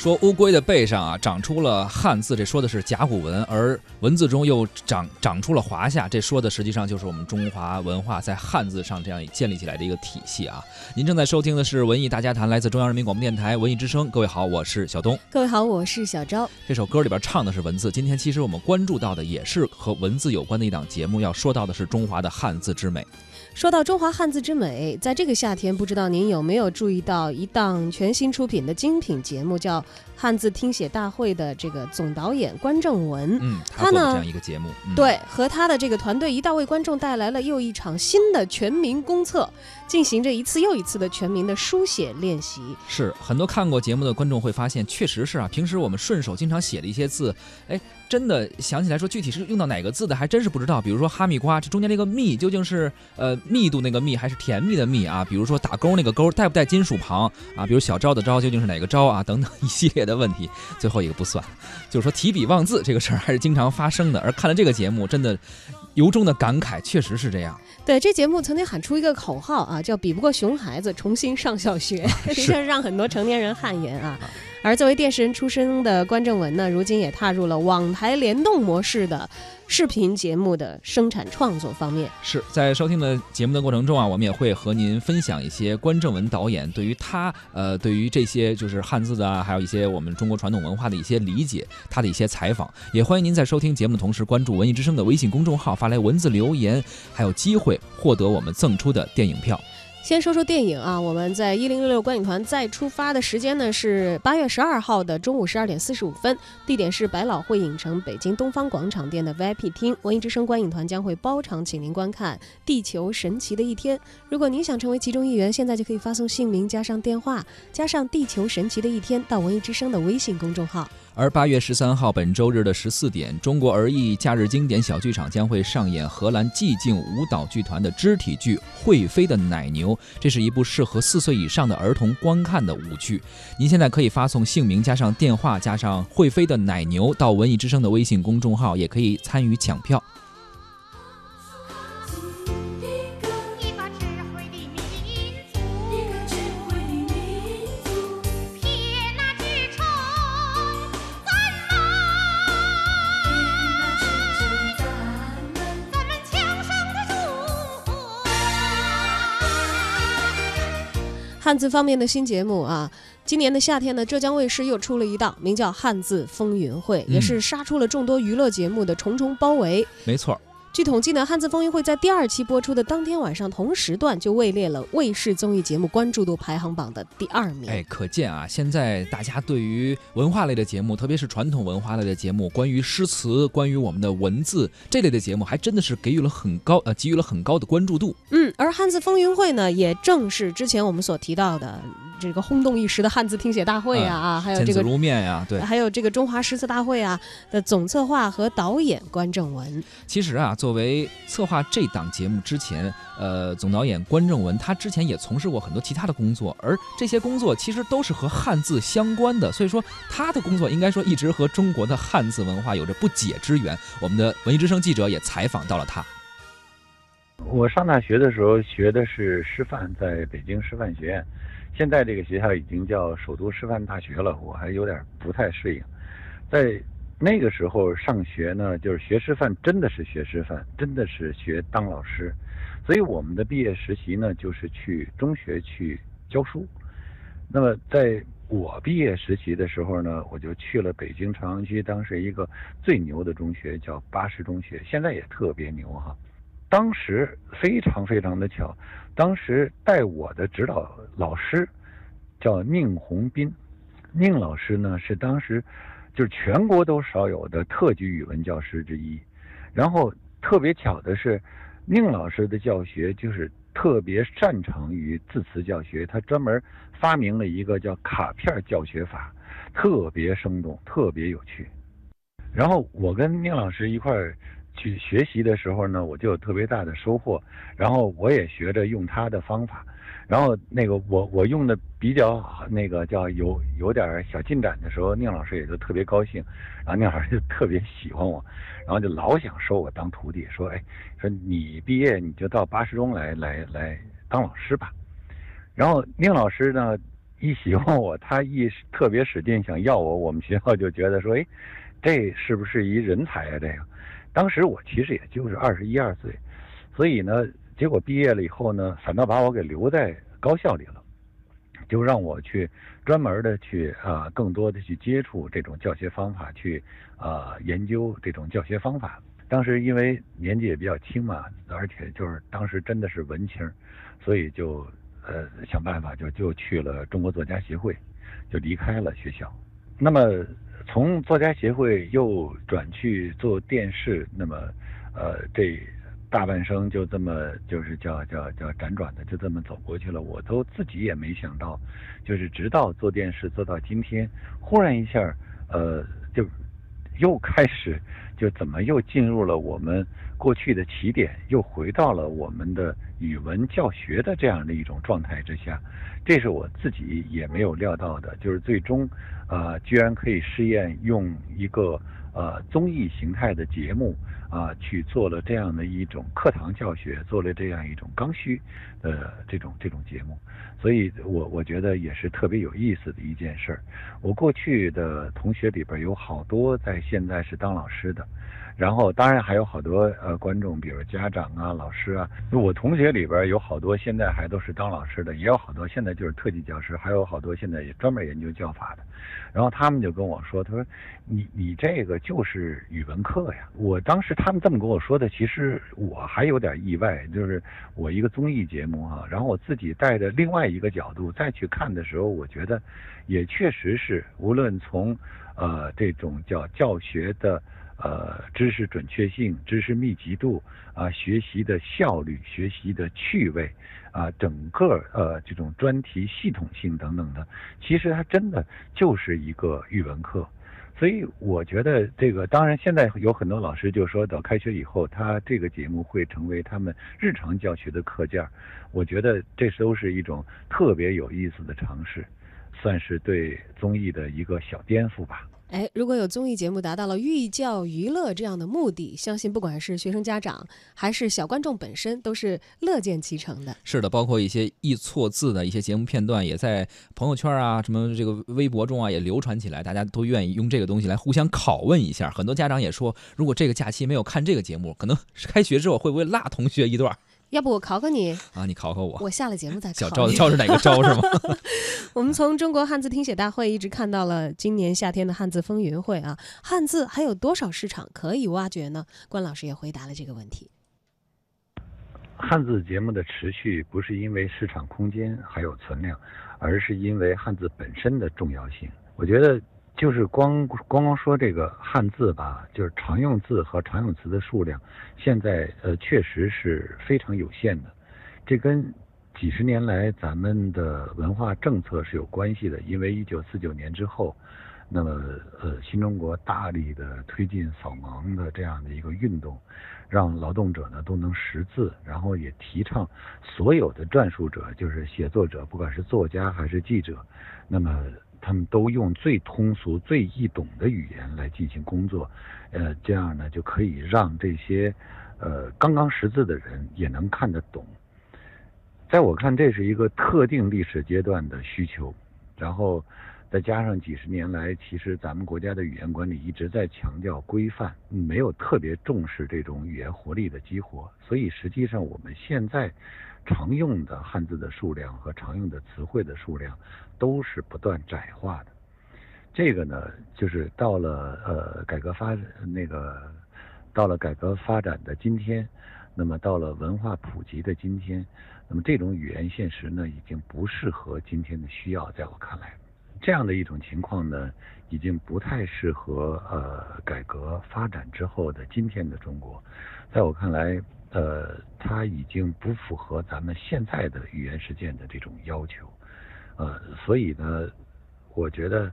说乌龟的背上啊长出了汉字，这说的是甲骨文，而文字中又长长出了华夏，这说的实际上就是我们中华文化在汉字上这样建立起来的一个体系啊。您正在收听的是文艺大家谈，来自中央人民广播电台文艺之声。各位好，我是小东。各位好，我是小昭。这首歌里边唱的是文字，今天其实我们关注到的也是和文字有关的一档节目，要说到的是中华的汉字之美。说到中华汉字之美，在这个夏天，不知道您有没有注意到一档全新出品的精品节目，叫《汉字听写大会》的这个总导演关正文。嗯，他呢这样一个节目，对，和他的这个团队一道为观众带来了又一场新的全民公测，进行着一次又一次的全民的书写练习。是很多看过节目的观众会发现，确实是啊，平时我们顺手经常写的一些字，哎，真的想起来说具体是用到哪个字的，还真是不知道。比如说哈密瓜，这中间这个密究竟是呃。密度那个密还是甜蜜的蜜啊？比如说打勾那个勾带不带金属旁啊？比如小昭的昭究竟是哪个昭啊？等等一系列的问题，最后一个不算，就是说提笔忘字这个事儿还是经常发生的。而看了这个节目，真的由衷的感慨，确实是这样。对，这节目曾经喊出一个口号啊，叫“比不过熊孩子，重新上小学”，的 确是 让很多成年人汗颜啊。而作为电视人出身的关正文呢，如今也踏入了网台联动模式的视频节目的生产创作方面。是在收听的节目的过程中啊，我们也会和您分享一些关正文导演对于他呃对于这些就是汉字的，还有一些我们中国传统文化的一些理解，他的一些采访。也欢迎您在收听节目的同时关注文艺之声的微信公众号，发来文字留言，还有机会获得我们赠出的电影票。先说说电影啊，我们在一零六六观影团再出发的时间呢是八月十二号的中午十二点四十五分，地点是百老汇影城北京东方广场店的 VIP 厅，文艺之声观影团将会包场，请您观看《地球神奇的一天》。如果您想成为其中一员，现在就可以发送姓名加上电话加上《地球神奇的一天》到文艺之声的微信公众号。而八月十三号，本周日的十四点，中国儿艺假日经典小剧场将会上演荷兰寂静舞蹈剧团的肢体剧《会飞的奶牛》，这是一部适合四岁以上的儿童观看的舞剧。您现在可以发送姓名加上电话加上《会飞的奶牛》到文艺之声的微信公众号，也可以参与抢票。汉字方面的新节目啊，今年的夏天呢，浙江卫视又出了一档，名叫《汉字风云会》，也是杀出了众多娱乐节目的重重包围。没错。据统计呢，《汉字风云会》在第二期播出的当天晚上同时段就位列了卫视综艺节目关注度排行榜的第二名。哎，可见啊，现在大家对于文化类的节目，特别是传统文化类的节目，关于诗词、关于我们的文字这类的节目，还真的是给予了很高呃，给予了很高的关注度。嗯，而《汉字风云会》呢，也正是之前我们所提到的。这个轰动一时的汉字听写大会啊啊，还有这个如面呀，对，还有这个中华诗词大会啊的总策划和导演关正文。其实啊，作为策划这档节目之前，呃，总导演关正文他之前也从事过很多其他的工作，而这些工作其实都是和汉字相关的，所以说他的工作应该说一直和中国的汉字文化有着不解之缘。我们的文艺之声记者也采访到了他。我上大学的时候学的是师范，在北京师范学院。现在这个学校已经叫首都师范大学了，我还有点不太适应。在那个时候上学呢，就是学师范，真的是学师范，真的是学当老师。所以我们的毕业实习呢，就是去中学去教书。那么在我毕业实习的时候呢，我就去了北京朝阳区当时一个最牛的中学，叫八十中学，现在也特别牛哈。当时非常非常的巧，当时带我的指导老师叫宁宏斌，宁老师呢是当时就是全国都少有的特级语文教师之一。然后特别巧的是，宁老师的教学就是特别擅长于字词教学，他专门发明了一个叫卡片教学法，特别生动，特别有趣。然后我跟宁老师一块儿。去学习的时候呢，我就有特别大的收获，然后我也学着用他的方法，然后那个我我用的比较那个叫有有点小进展的时候，宁老师也就特别高兴，然后宁老师就特别喜欢我，然后就老想收我当徒弟，说哎，说你毕业你就到八十中来来来当老师吧，然后宁老师呢一喜欢我，他一特别使劲想要我，我们学校就觉得说，哎，这是不是一人才啊？这个，当时我其实也就是二十一二岁，所以呢，结果毕业了以后呢，反倒把我给留在高校里了，就让我去专门的去啊，更多的去接触这种教学方法，去啊研究这种教学方法。当时因为年纪也比较轻嘛，而且就是当时真的是文青，所以就。呃，想办法就就去了中国作家协会，就离开了学校。那么从作家协会又转去做电视，那么呃这大半生就这么就是叫叫叫辗转的就这么走过去了。我都自己也没想到，就是直到做电视做到今天，忽然一下呃就又开始就怎么又进入了我们。过去的起点又回到了我们的语文教学的这样的一种状态之下，这是我自己也没有料到的，就是最终，呃，居然可以试验用一个呃综艺形态的节目啊去做了这样的一种课堂教学，做了这样一种刚需的这种这种节目，所以我我觉得也是特别有意思的一件事儿。我过去的同学里边有好多在现在是当老师的。然后，当然还有好多呃观众，比如家长啊、老师啊。我同学里边有好多现在还都是当老师的，也有好多现在就是特级教师，还有好多现在也专门研究教法的。然后他们就跟我说：“他说，你你这个就是语文课呀。”我当时他们这么跟我说的，其实我还有点意外，就是我一个综艺节目哈，然后我自己带着另外一个角度再去看的时候，我觉得也确实是，无论从呃这种叫教学的。呃，知识准确性、知识密集度啊，学习的效率、学习的趣味啊，整个呃这种专题系统性等等的，其实它真的就是一个语文课。所以我觉得这个，当然现在有很多老师就说到开学以后，他这个节目会成为他们日常教学的课件。我觉得这都是一种特别有意思的尝试，算是对综艺的一个小颠覆吧。哎，如果有综艺节目达到了寓教于乐这样的目的，相信不管是学生家长还是小观众本身，都是乐见其成的。是的，包括一些易错字的一些节目片段，也在朋友圈啊、什么这个微博中啊也流传起来，大家都愿意用这个东西来互相拷问一下。很多家长也说，如果这个假期没有看这个节目，可能开学之后会不会落同学一段？要不我考考你啊？你考考我。我下了节目再考。小招招是哪个招是吗？我们从中国汉字听写大会一直看到了今年夏天的汉字风云会啊，汉字还有多少市场可以挖掘呢？关老师也回答了这个问题。汉字节目的持续不是因为市场空间还有存量，而是因为汉字本身的重要性。我觉得。就是光光光说这个汉字吧，就是常用字和常用词的数量，现在呃确实是非常有限的。这跟几十年来咱们的文化政策是有关系的。因为一九四九年之后，那么呃新中国大力的推进扫盲的这样的一个运动，让劳动者呢都能识字，然后也提倡所有的撰述者，就是写作者，不管是作家还是记者，那么。他们都用最通俗、最易懂的语言来进行工作，呃，这样呢就可以让这些呃刚刚识字的人也能看得懂。在我看，这是一个特定历史阶段的需求，然后再加上几十年来，其实咱们国家的语言管理一直在强调规范，没有特别重视这种语言活力的激活，所以实际上我们现在。常用的汉字的数量和常用的词汇的数量都是不断窄化的。这个呢，就是到了呃改革发那个到了改革发展的今天，那么到了文化普及的今天，那么这种语言现实呢，已经不适合今天的需要。在我看来，这样的一种情况呢，已经不太适合呃改革发展之后的今天的中国。在我看来。呃，它已经不符合咱们现在的语言实践的这种要求，呃，所以呢，我觉得，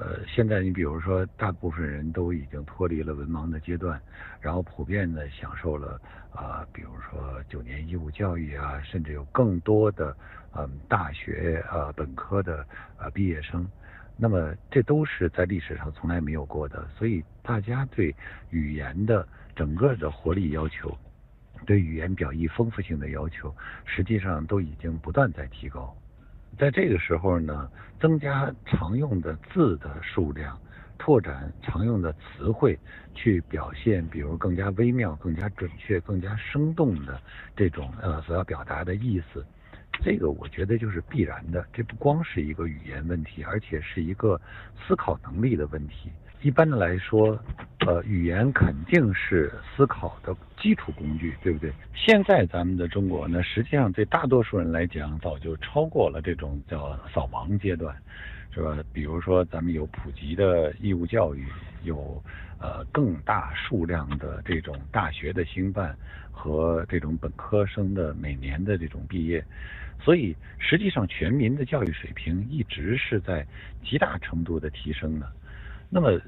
呃，现在你比如说，大部分人都已经脱离了文盲的阶段，然后普遍的享受了啊，比如说九年义务教育啊，甚至有更多的嗯大学啊本科的啊毕业生，那么这都是在历史上从来没有过的，所以大家对语言的整个的活力要求。对语言表意丰富性的要求，实际上都已经不断在提高。在这个时候呢，增加常用的字的数量，拓展常用的词汇，去表现比如更加微妙、更加准确、更加生动的这种呃所要表达的意思。这个我觉得就是必然的，这不光是一个语言问题，而且是一个思考能力的问题。一般的来说，呃，语言肯定是思考的基础工具，对不对？现在咱们的中国呢，实际上对大多数人来讲，早就超过了这种叫扫盲阶段，是吧？比如说，咱们有普及的义务教育，有呃更大数量的这种大学的兴办和这种本科生的每年的这种毕业。所以，实际上全民的教育水平一直是在极大程度的提升的。那么，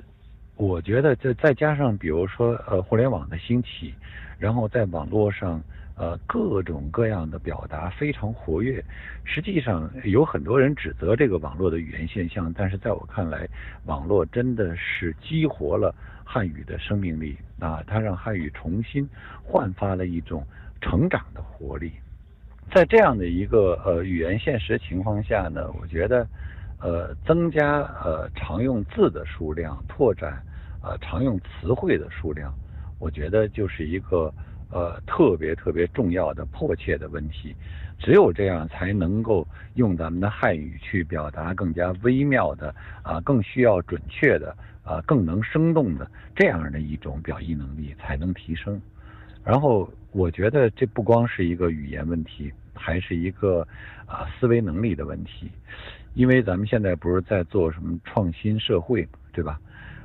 我觉得这再加上比如说呃互联网的兴起，然后在网络上呃各种各样的表达非常活跃。实际上有很多人指责这个网络的语言现象，但是在我看来，网络真的是激活了汉语的生命力啊！它让汉语重新焕发了一种成长的活力。在这样的一个呃语言现实情况下呢，我觉得，呃，增加呃常用字的数量，拓展呃常用词汇的数量，我觉得就是一个呃特别特别重要的迫切的问题。只有这样，才能够用咱们的汉语去表达更加微妙的啊，更需要准确的啊，更能生动的这样的一种表意能力才能提升。然后，我觉得这不光是一个语言问题。还是一个啊思维能力的问题，因为咱们现在不是在做什么创新社会，对吧？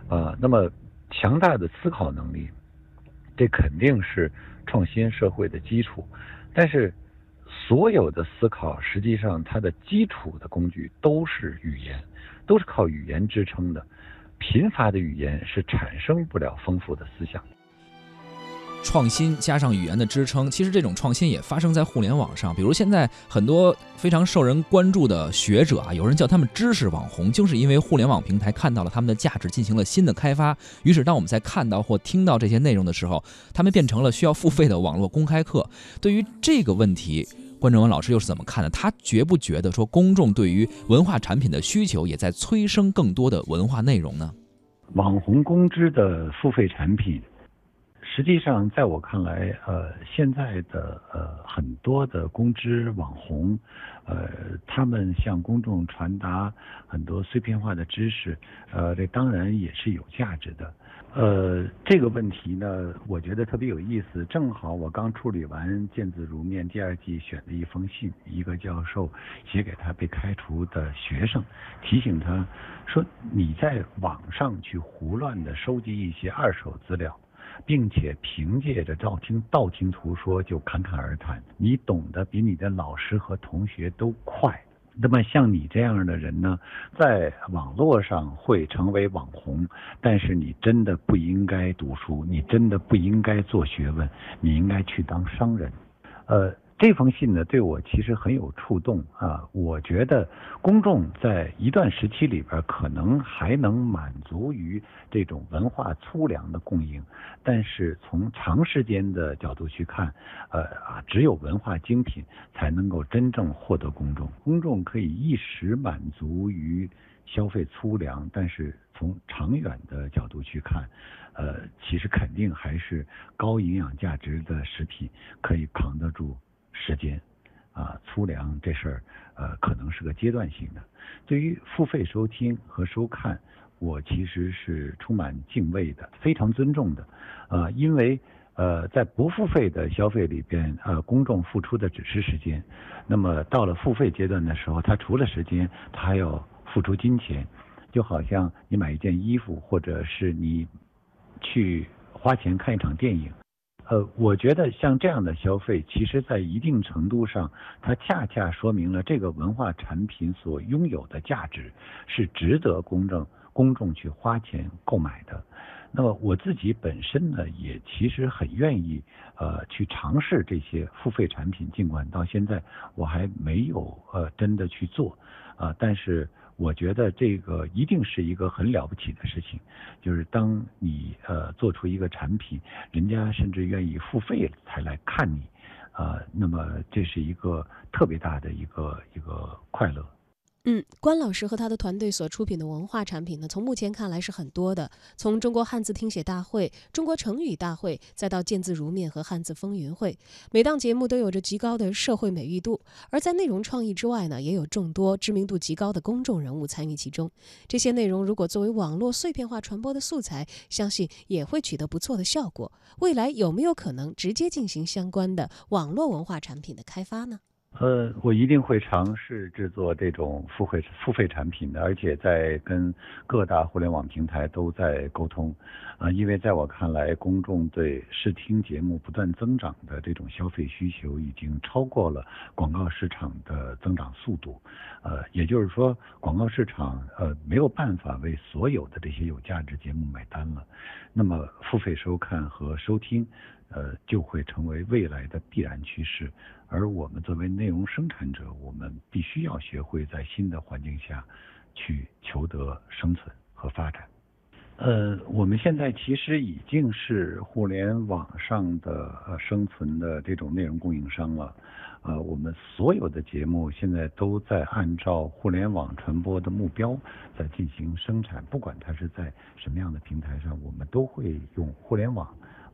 啊，那么强大的思考能力，这肯定是创新社会的基础。但是所有的思考，实际上它的基础的工具都是语言，都是靠语言支撑的。贫乏的语言是产生不了丰富的思想。创新加上语言的支撑，其实这种创新也发生在互联网上。比如现在很多非常受人关注的学者啊，有人叫他们知识网红，就是因为互联网平台看到了他们的价值，进行了新的开发。于是当我们在看到或听到这些内容的时候，他们变成了需要付费的网络公开课。对于这个问题，关正文老师又是怎么看的？他觉不觉得说公众对于文化产品的需求也在催生更多的文化内容呢？网红公知的付费产品。实际上，在我看来，呃，现在的呃很多的公知网红，呃，他们向公众传达很多碎片化的知识，呃，这当然也是有价值的。呃，这个问题呢，我觉得特别有意思。正好我刚处理完《见字如面》第二季选的一封信，一个教授写给他被开除的学生，提醒他说：“你在网上去胡乱的收集一些二手资料。”并且凭借着道听道听途说就侃侃而谈，你懂得比你的老师和同学都快。那么像你这样的人呢，在网络上会成为网红，但是你真的不应该读书，你真的不应该做学问，你应该去当商人。呃。这封信呢，对我其实很有触动啊！我觉得公众在一段时期里边，可能还能满足于这种文化粗粮的供应，但是从长时间的角度去看，呃啊，只有文化精品才能够真正获得公众。公众可以一时满足于消费粗粮，但是从长远的角度去看，呃，其实肯定还是高营养价值的食品可以扛得住。时间，啊，粗粮这事儿，呃，可能是个阶段性的。对于付费收听和收看，我其实是充满敬畏的，非常尊重的，呃，因为呃，在不付费的消费里边，呃，公众付出的只是时间，那么到了付费阶段的时候，他除了时间，他还要付出金钱，就好像你买一件衣服，或者是你去花钱看一场电影。呃，我觉得像这样的消费，其实在一定程度上，它恰恰说明了这个文化产品所拥有的价值是值得公正公众去花钱购买的。那么我自己本身呢，也其实很愿意呃去尝试这些付费产品，尽管到现在我还没有呃真的去做啊，但是。我觉得这个一定是一个很了不起的事情，就是当你呃做出一个产品，人家甚至愿意付费才来看你，呃，那么这是一个特别大的一个一个快乐。嗯，关老师和他的团队所出品的文化产品呢，从目前看来是很多的。从中国汉字听写大会、中国成语大会，再到见字如面和汉字风云会，每档节目都有着极高的社会美誉度。而在内容创意之外呢，也有众多知名度极高的公众人物参与其中。这些内容如果作为网络碎片化传播的素材，相信也会取得不错的效果。未来有没有可能直接进行相关的网络文化产品的开发呢？呃，我一定会尝试制作这种付费付费产品的，而且在跟各大互联网平台都在沟通，啊，因为在我看来，公众对视听节目不断增长的这种消费需求，已经超过了广告市场的增长速度，呃，也就是说，广告市场呃没有办法为所有的这些有价值节目买单了，那么付费收看和收听。呃，就会成为未来的必然趋势。而我们作为内容生产者，我们必须要学会在新的环境下去求得生存和发展。呃，我们现在其实已经是互联网上的呃生存的这种内容供应商了。呃，我们所有的节目现在都在按照互联网传播的目标在进行生产，不管它是在什么样的平台上，我们都会用互联网。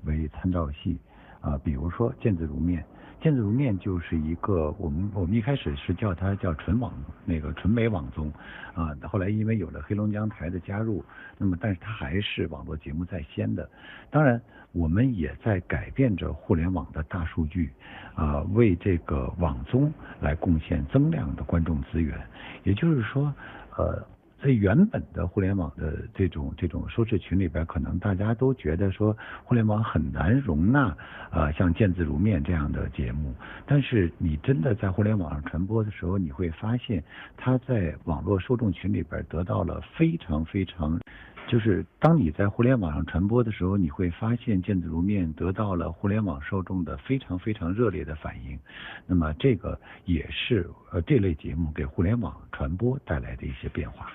为参照系，啊，比如说见字如面，见字如面就是一个我们我们一开始是叫它叫纯网那个纯美网综，啊，后来因为有了黑龙江台的加入，那么但是它还是网络节目在先的。当然，我们也在改变着互联网的大数据，啊，为这个网综来贡献增量的观众资源。也就是说，呃。在原本的互联网的这种这种收视群里边，可能大家都觉得说互联网很难容纳呃像见字如面这样的节目。但是你真的在互联网上传播的时候，你会发现它在网络受众群里边得到了非常非常，就是当你在互联网上传播的时候，你会发现见字如面得到了互联网受众的非常非常热烈的反应。那么这个也是呃这类节目给互联网传播带来的一些变化。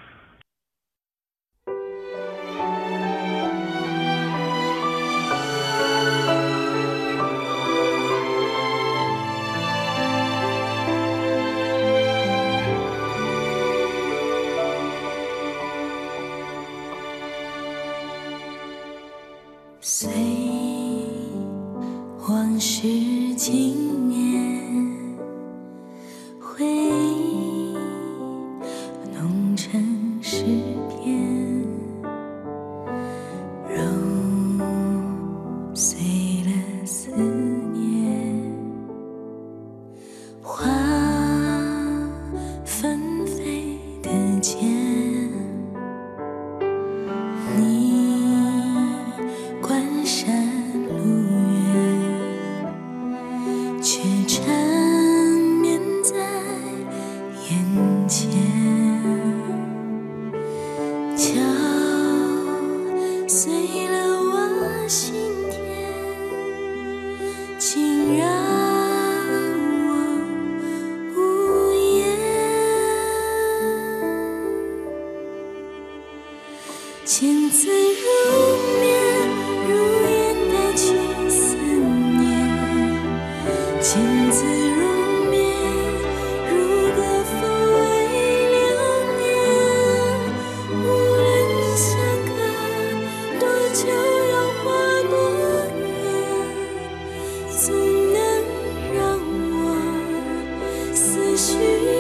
碎了我心田，请让我无言。千字如。去。